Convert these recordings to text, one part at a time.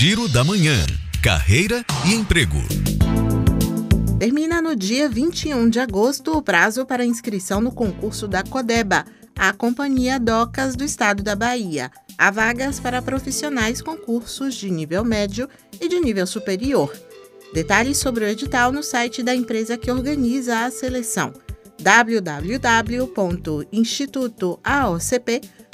Giro da Manhã. Carreira e emprego. Termina no dia 21 de agosto o prazo para inscrição no concurso da Codeba, a Companhia Docas do Estado da Bahia. Há vagas para profissionais com cursos de nível médio e de nível superior. Detalhes sobre o edital no site da empresa que organiza a seleção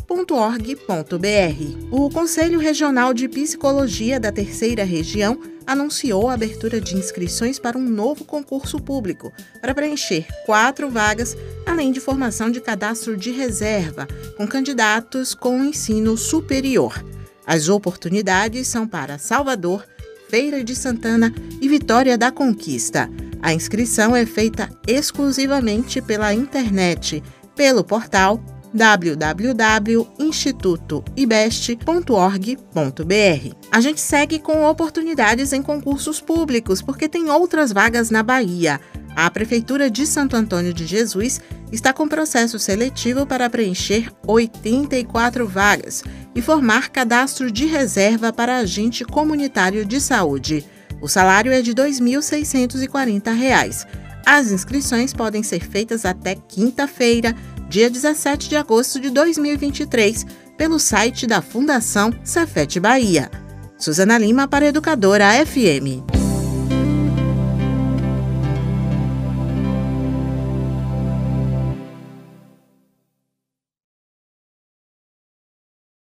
www.institutoaocp.org.br. O Conselho Regional de Psicologia da Terceira Região anunciou a abertura de inscrições para um novo concurso público para preencher quatro vagas, além de formação de cadastro de reserva com candidatos com ensino superior. As oportunidades são para Salvador, Feira de Santana e Vitória da Conquista. A inscrição é feita exclusivamente pela internet, pelo portal www.institutoibest.org.br. A gente segue com oportunidades em concursos públicos, porque tem outras vagas na Bahia. A Prefeitura de Santo Antônio de Jesus está com processo seletivo para preencher 84 vagas e formar cadastro de reserva para agente comunitário de saúde. O salário é de R$ 2.640. As inscrições podem ser feitas até quinta-feira, dia 17 de agosto de 2023, pelo site da Fundação Cefete Bahia. Suzana Lima para Educadora FM.